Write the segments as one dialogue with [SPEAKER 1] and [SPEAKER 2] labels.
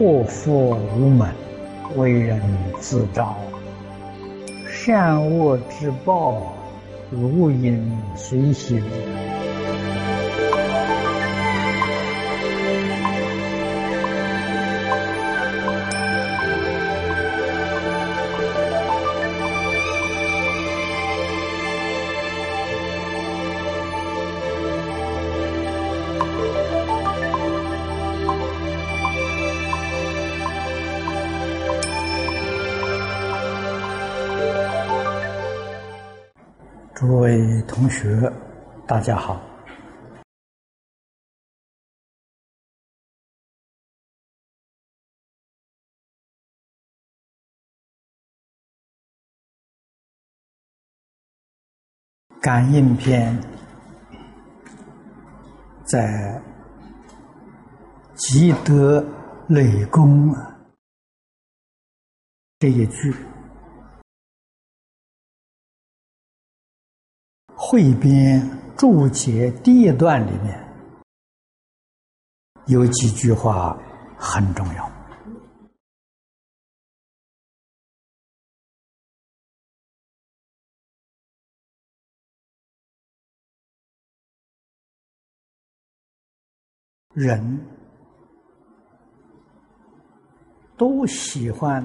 [SPEAKER 1] 祸福无门，为人自招。善恶之报，如影随形。同学，大家好。感应篇在积德累功这一句。汇编注解第一段里面有几句话很重要。人都喜欢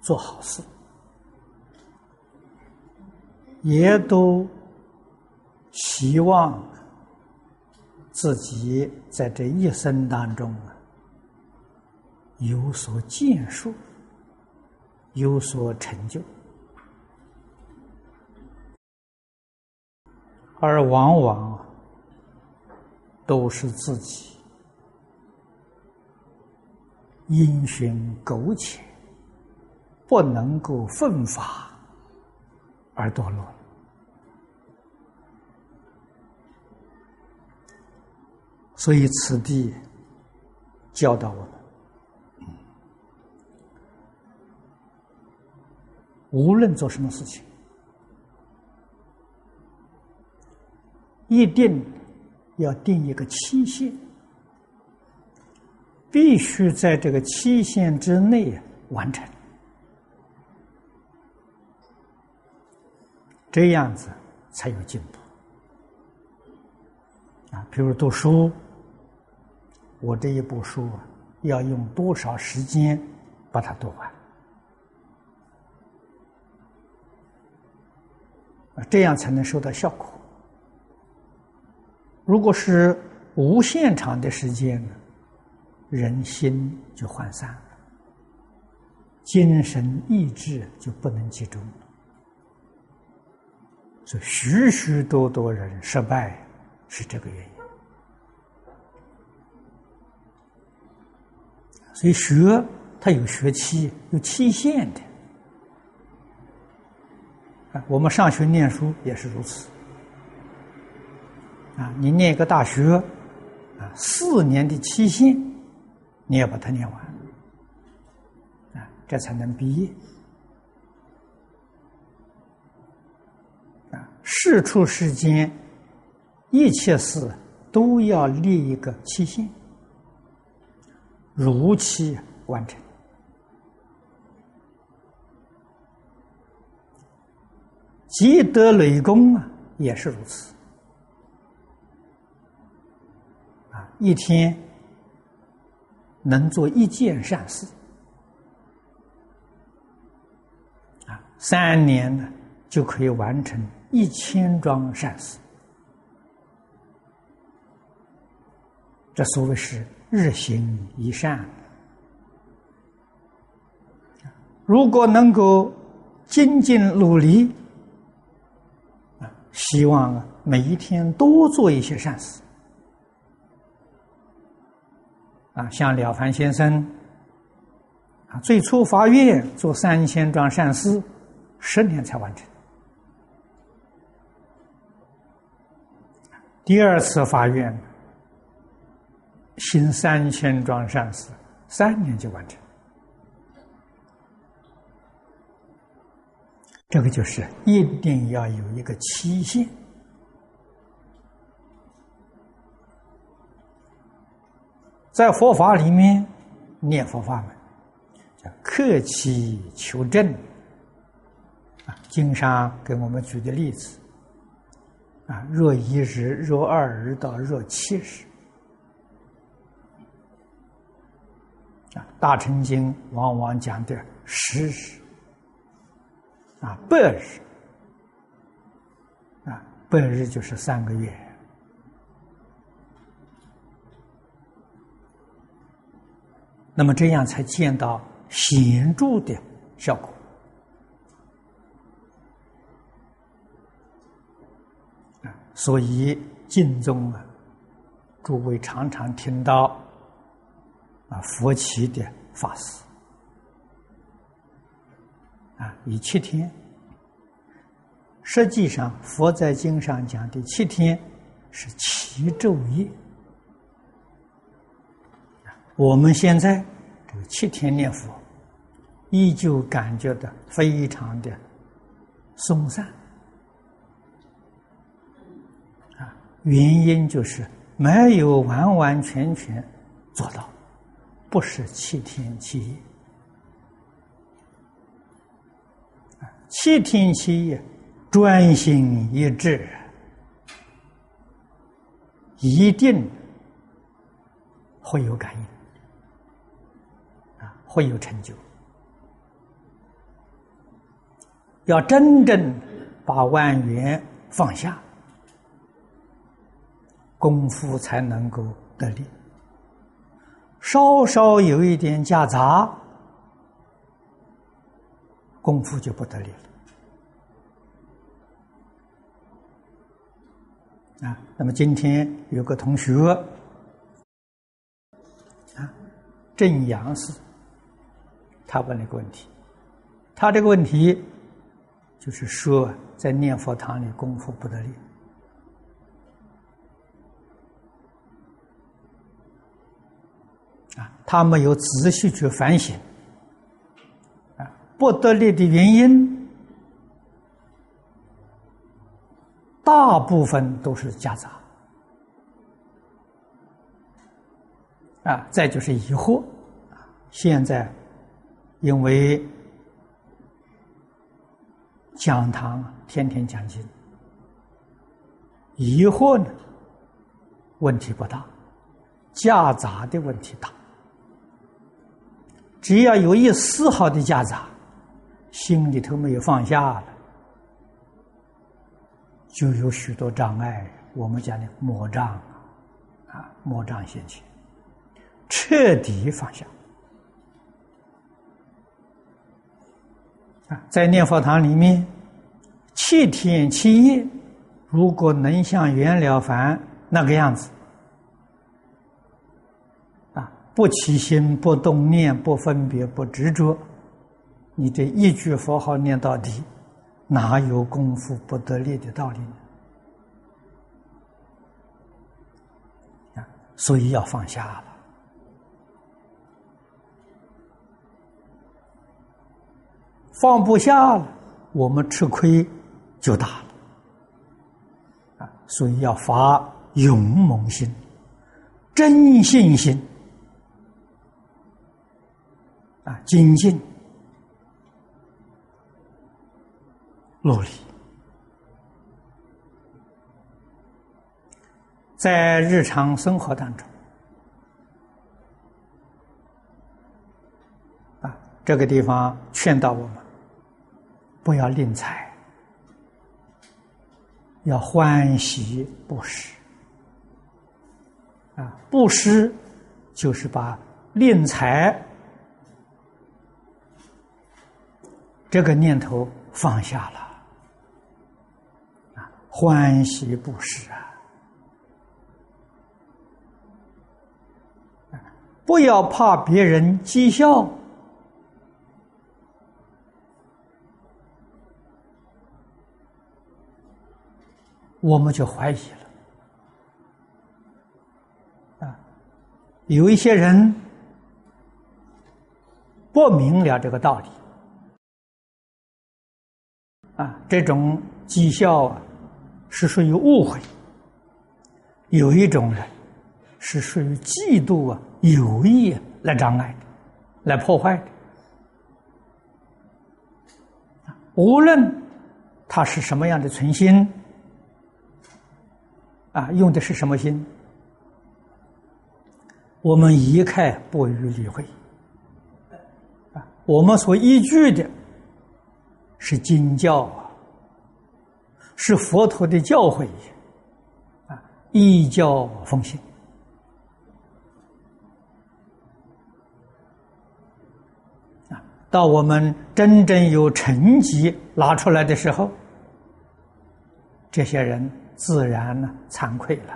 [SPEAKER 1] 做好事。也都希望自己在这一生当中有所建树，有所成就，而往往都是自己因循苟且，不能够奋发而堕落。所以，此地教导我们：无论做什么事情，一定要定一个期限，必须在这个期限之内完成，这样子才有进步。啊，比如读书。我这一部书，要用多少时间把它读完？这样才能收到效果。如果是无限长的时间，人心就涣散了，精神意志就不能集中了。所以，许许多多人失败是这个原因。所以学它有学期、有期限的啊。我们上学念书也是如此啊。你念一个大学啊，四年的期限，你要把它念完啊，这才能毕业啊。事出世间，一切事都要立一个期限。如期完成，积德累功啊，也是如此。啊，一天能做一件善事，啊，三年呢就可以完成一千桩善事。这所谓是。日行一善，如果能够精进努力，希望每一天多做一些善事，啊，像了凡先生，啊，最初发愿做三千桩善事，十年才完成，第二次发愿。行三千桩善事，三年就完成。这个就是一定要有一个期限。在佛法里面，念佛法门，叫克期求证。啊，经上给我们举的例子，啊，若一日，若二日到若七日，啊，大乘经往往讲的十日，啊，百日，啊，百日就是三个月，那么这样才见到显著的效果。所以，晋中啊，诸位常常听到啊佛起的法师啊，以七天。实际上，佛在经上讲的七天是七昼夜。我们现在这个七天念佛，依旧感觉到非常的松散啊。原因就是没有完完全全做到，不是七天七夜。七天七夜专心一致，一定会有感应，啊，会有成就。要真正把万缘放下。功夫才能够得力，稍稍有一点夹杂，功夫就不得力了。啊，那么今天有个同学啊，正阳寺，他问了一个问题，他这个问题就是说，在念佛堂里功夫不得力。啊，他没有仔细去反省，啊，不得力的原因，大部分都是夹杂，啊，再就是疑惑，现在因为讲堂天天讲经，疑惑呢问题不大，夹杂的问题大。只要有一丝毫的夹杂，心里头没有放下了，就有许多障碍。我们讲的魔障啊，魔障现前，彻底放下啊，在念佛堂里面，七天七夜，如果能像袁了凡那个样子。不起心，不动念，不分别，不执着，你这一句佛号念到底，哪有功夫不得力的道理呢？啊，所以要放下了，放不下了，我们吃亏就大了。啊，所以要发勇猛心，真信心。啊，精进、努力，在日常生活当中，啊，这个地方劝导我们不要吝财，要欢喜布施。啊，布施就是把吝财。这个念头放下了，啊，欢喜布施啊，不要怕别人讥笑，我们就怀疑了，啊，有一些人不明了这个道理。啊，这种讥笑啊，是属于误会；有一种人是属于嫉妒啊，有意来障碍的。来破坏的。无论他是什么样的存心，啊，用的是什么心，我们一概不予理会。啊，我们所依据的是经教啊，是佛陀的教诲，啊，依教奉行。到我们真正有成绩拿出来的时候，这些人自然呢惭愧了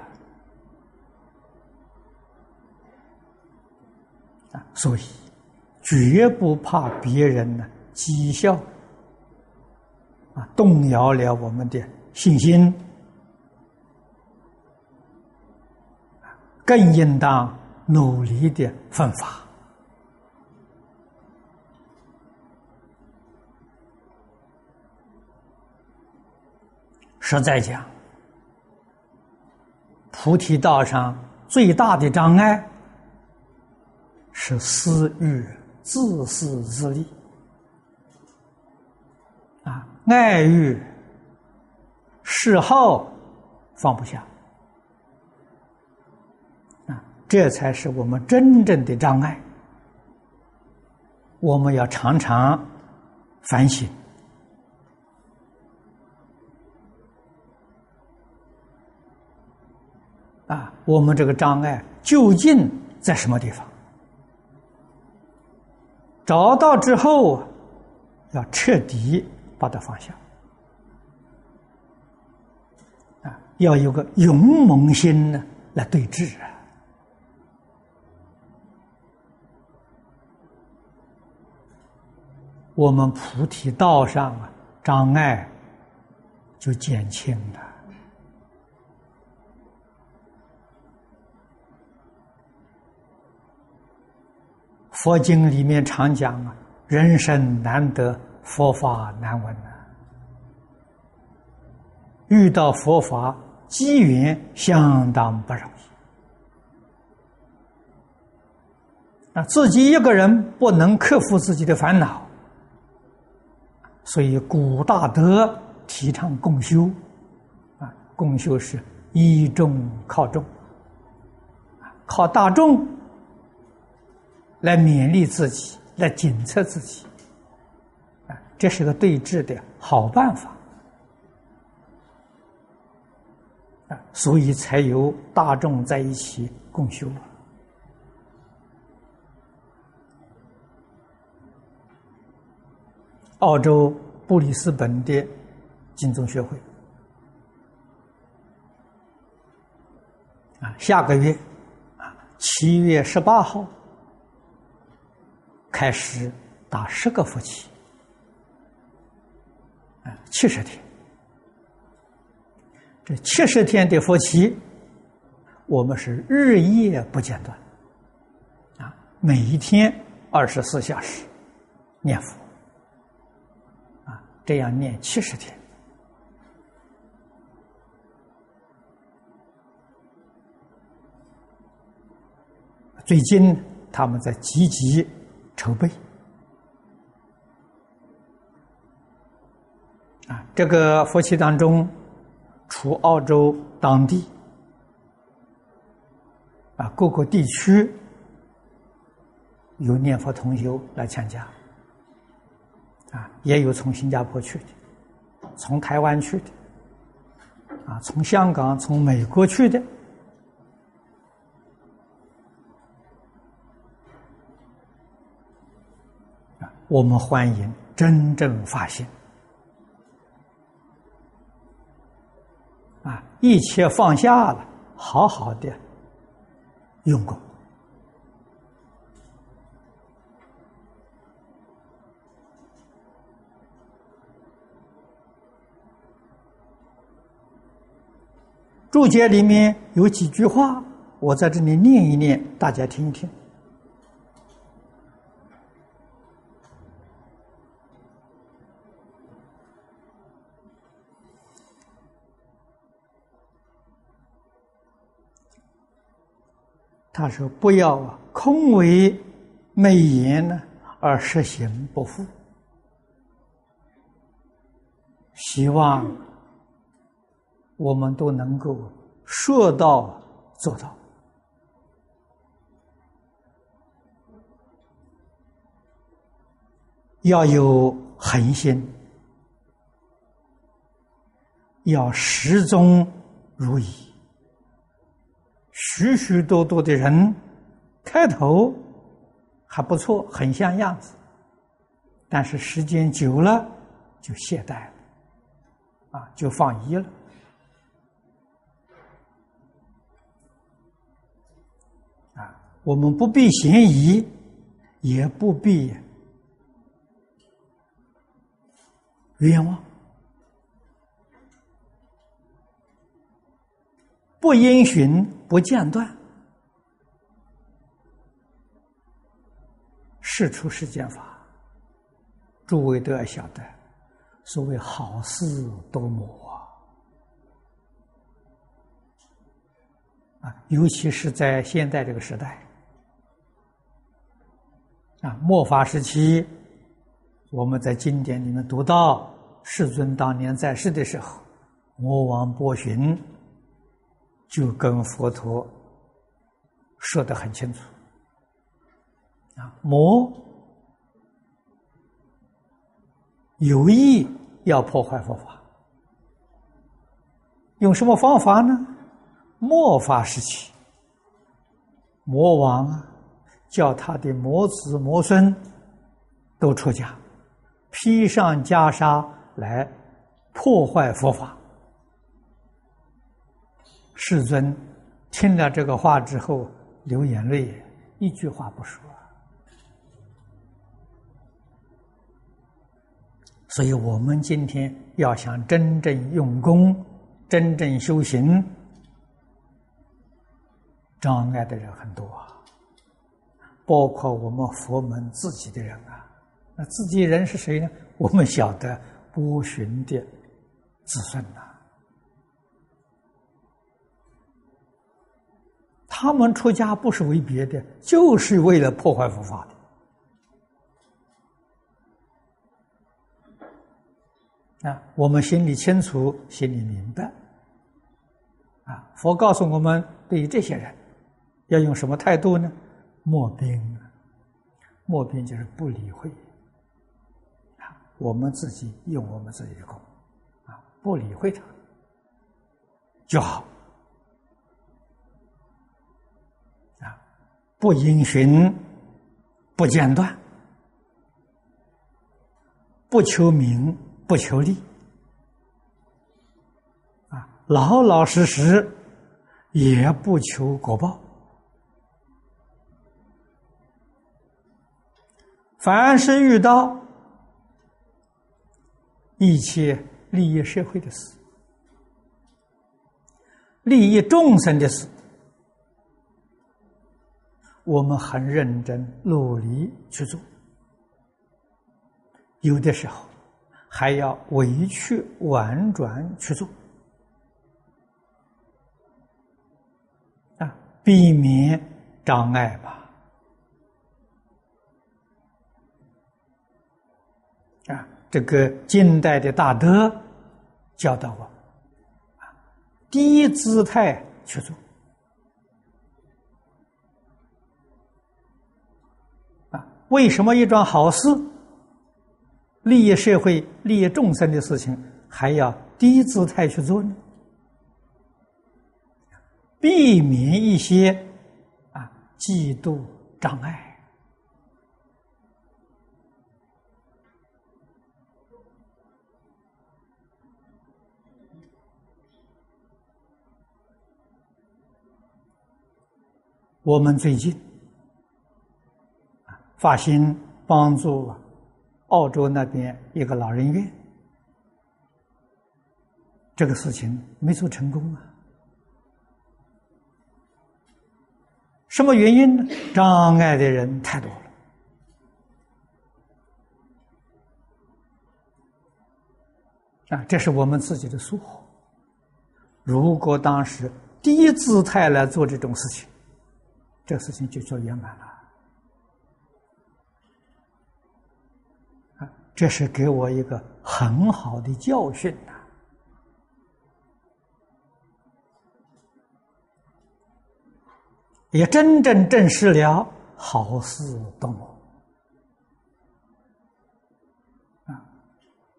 [SPEAKER 1] 啊，所以绝不怕别人呢讥笑动摇了我们的信心，更应当努力的奋发。实在讲，菩提道上最大的障碍是私欲、自私自利啊，爱欲、嗜好放不下啊，这才是我们真正的障碍。我们要常常反省。啊，我们这个障碍究竟在什么地方？找到之后，要彻底把它放下。啊，要有个勇猛心呢，来对峙啊。我们菩提道上啊，障碍就减轻了。佛经里面常讲啊，人生难得，佛法难闻啊。遇到佛法机缘相当不容易。啊，自己一个人不能克服自己的烦恼，所以古大德提倡共修，啊，共修是依众靠众，靠大众。来勉励自己，来检测自己，这是个对治的好办法，啊，所以才有大众在一起共修。澳洲布里斯本的金宗学会，啊，下个月，啊，七月十八号。开始打十个佛期，啊，七十天。这七十天的佛期，我们是日夜不间断，啊，每一天二十四小时念佛，啊，这样念七十天。最近他们在积极。筹备啊，这个佛期当中，除澳洲当地啊各个地区有念佛同修来参加啊，也有从新加坡去的，从台湾去的啊，从香港、从美国去的。我们欢迎真正发现啊，一切放下了，好好的用功。注解里面有几句话，我在这里念一念，大家听一听。他说：“不要啊，空为美言呢而实行不复。希望我们都能够说到做到，要有恒心，要始终如一。许许多多的人开头还不错，很像样子，但是时间久了就懈怠了。啊，就放一了。啊，我们不必嫌疑，也不必冤枉，不因循不间断，事出世间法，诸位都要晓得。所谓好事多磨啊，尤其是在现在这个时代啊，末法时期，我们在经典里面读到世尊当年在世的时候，魔王波旬就跟佛陀说的很清楚啊，魔有意。要破坏佛法，用什么方法呢？末法时期，魔王，叫他的魔子魔孙都出家，披上袈裟来破坏佛法。世尊听了这个话之后，流眼泪，一句话不说。所以我们今天要想真正用功、真正修行，障碍的人很多啊，包括我们佛门自己的人啊。那自己人是谁呢？我们晓得波旬的子孙呐，他们出家不是为别的，就是为了破坏佛法的。啊，我们心里清楚，心里明白。啊，佛告诉我们，对于这些人，要用什么态度呢？莫兵，莫兵就是不理会。啊，我们自己用我们自己的功，啊，不理会他就好。不因循，不间断，不求名。不求利，啊，老老实实，也不求果报。凡是遇到一切利益社会的事、利益众生的事，我们很认真努力去做。有的时候。还要委曲婉转去做啊，避免障碍吧。啊，这个近代的大德教导我，低姿态去做为什么一桩好事？利益社会、利益众生的事情，还要低姿态去做呢？避免一些啊嫉妒障碍。我们最近，发心帮助。澳洲那边一个老人院，这个事情没做成功啊？什么原因呢？障碍的人太多了啊！这是我们自己的疏忽。如果当时低姿态来做这种事情，这事情就做圆满了这是给我一个很好的教训呐！也真正证实了好事多磨啊！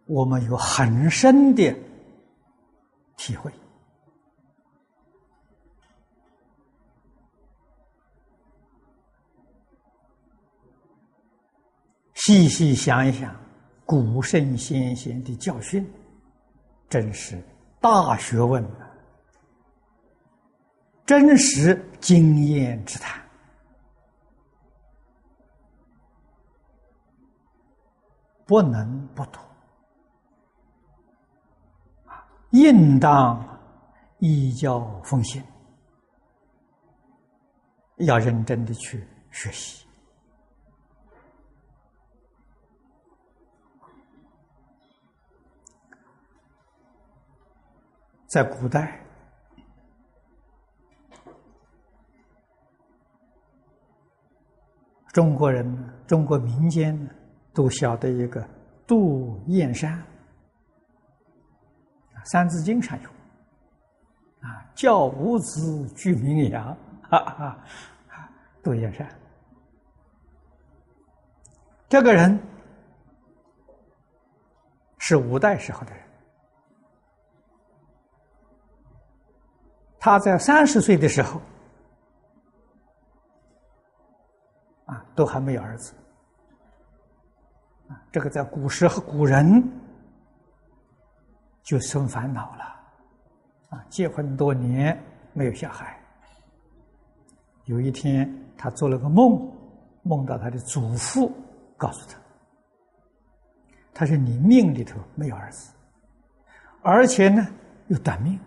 [SPEAKER 1] 我们有很深的体会。细细想一想，古圣先贤的教训，真是大学问啊！真实经验之谈，不能不读！应当依教奉行，要认真的去学习。在古代，中国人、中国民间都晓得一个杜燕山，《三字经》上有啊，教五子俱名扬，哈哈，杜燕山这个人是五代时候的人。他在三十岁的时候，啊，都还没有儿子，这个在古时和古人就生烦恼了，啊，结婚多年没有小孩，有一天他做了个梦，梦到他的祖父告诉他，他说你命里头没有儿子，而且呢又短命。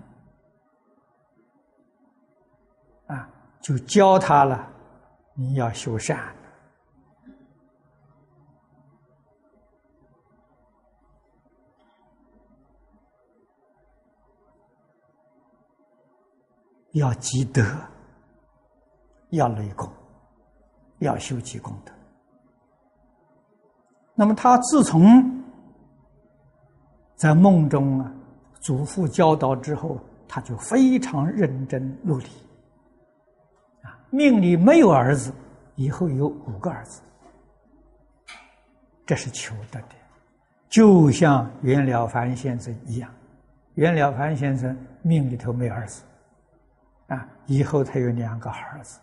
[SPEAKER 1] 就教他了，你要修善，要积德，要累功，要修积功德。那么他自从在梦中啊，祖父教导之后，他就非常认真努力。命里没有儿子，以后有五个儿子，这是求得的。就像袁了凡先生一样，袁了凡先生命里头没儿子，啊，以后他有两个儿子，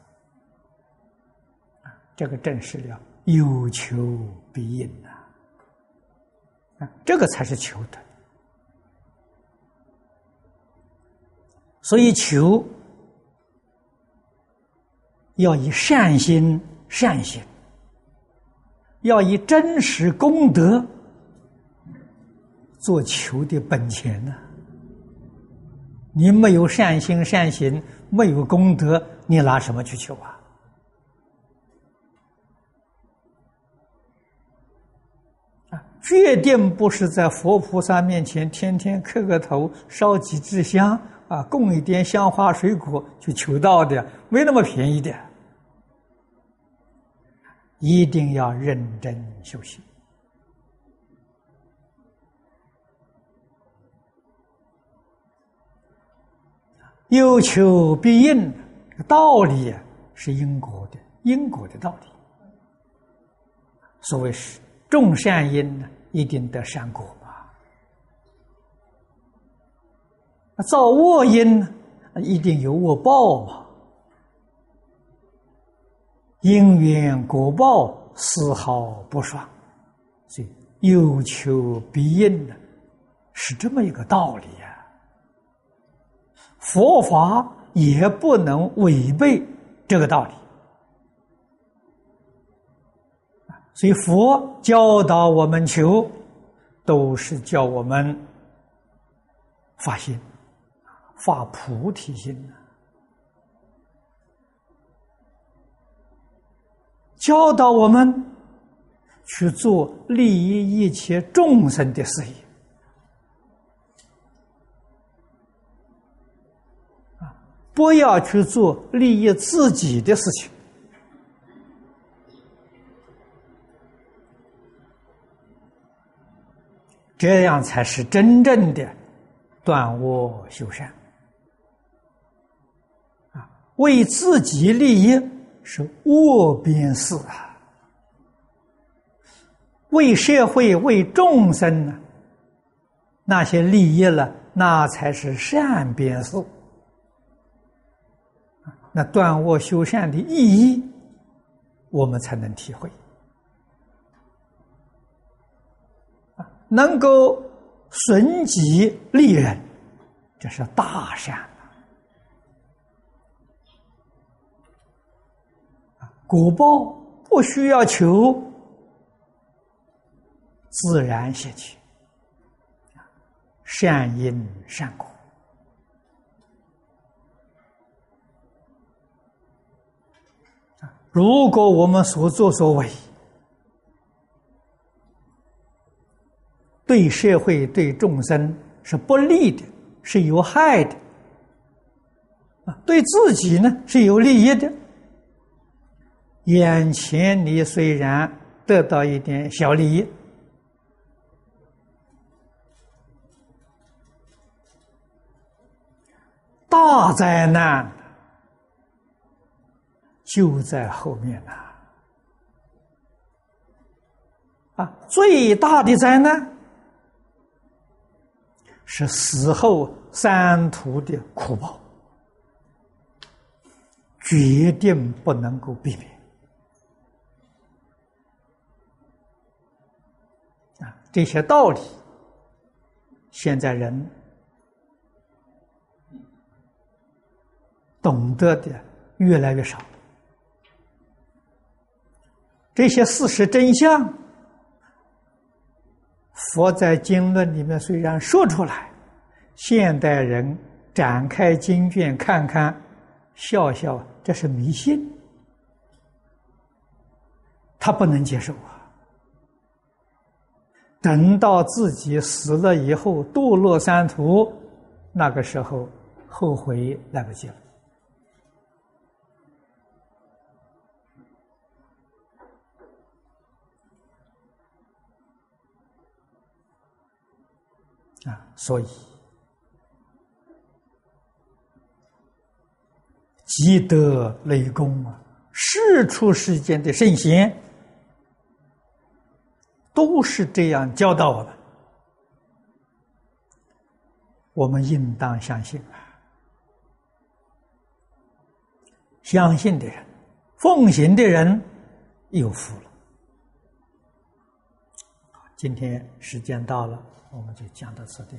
[SPEAKER 1] 啊，这个证实了有求必应呐，啊，这个才是求的。所以求。要以善心善行，要以真实功德做求的本钱呢。你没有善心善行，没有功德，你拿什么去求啊？啊，决定不是在佛菩萨面前天天磕个头、烧几支香啊，供一点香花水果去求道的，没那么便宜的。一定要认真修行，有求必应，道理是因果的，因果的道理。所谓是种善因呢，一定得善果造恶因，一定有恶报嘛。因缘果报丝毫不爽，所以有求必应的，是这么一个道理呀。佛法也不能违背这个道理，所以佛教导我们求，都是叫我们发心，发菩提心呢。教导我们去做利益一切众生的事业啊，不要去做利益自己的事情这样才是真正的断恶修善！为自己利益是恶边事啊，为社会、为众生呢，那些利益了，那才是善边事。那断恶修善的意义，我们才能体会。能够损己利人，这是大善果报不需要求，自然现起，善因善果。如果我们所作所为对社会、对众生是不利的，是有害的，啊，对自己呢是有利益的。眼前你虽然得到一点小利益，大灾难。就在后面了！啊，最大的灾难是死后三途的苦报，决定不能够避免。这些道理，现在人懂得的越来越少。这些事实真相，佛在经论里面虽然说出来，现代人展开经卷看看，笑笑，这是迷信，他不能接受啊。等到自己死了以后，堕落三途，那个时候后悔来不及了。啊，所以积德累功啊，世出世间的圣贤都是这样教导我们，我们应当相信啊！相信的人，奉行的人有福了。今天时间到了。我们就讲到此地。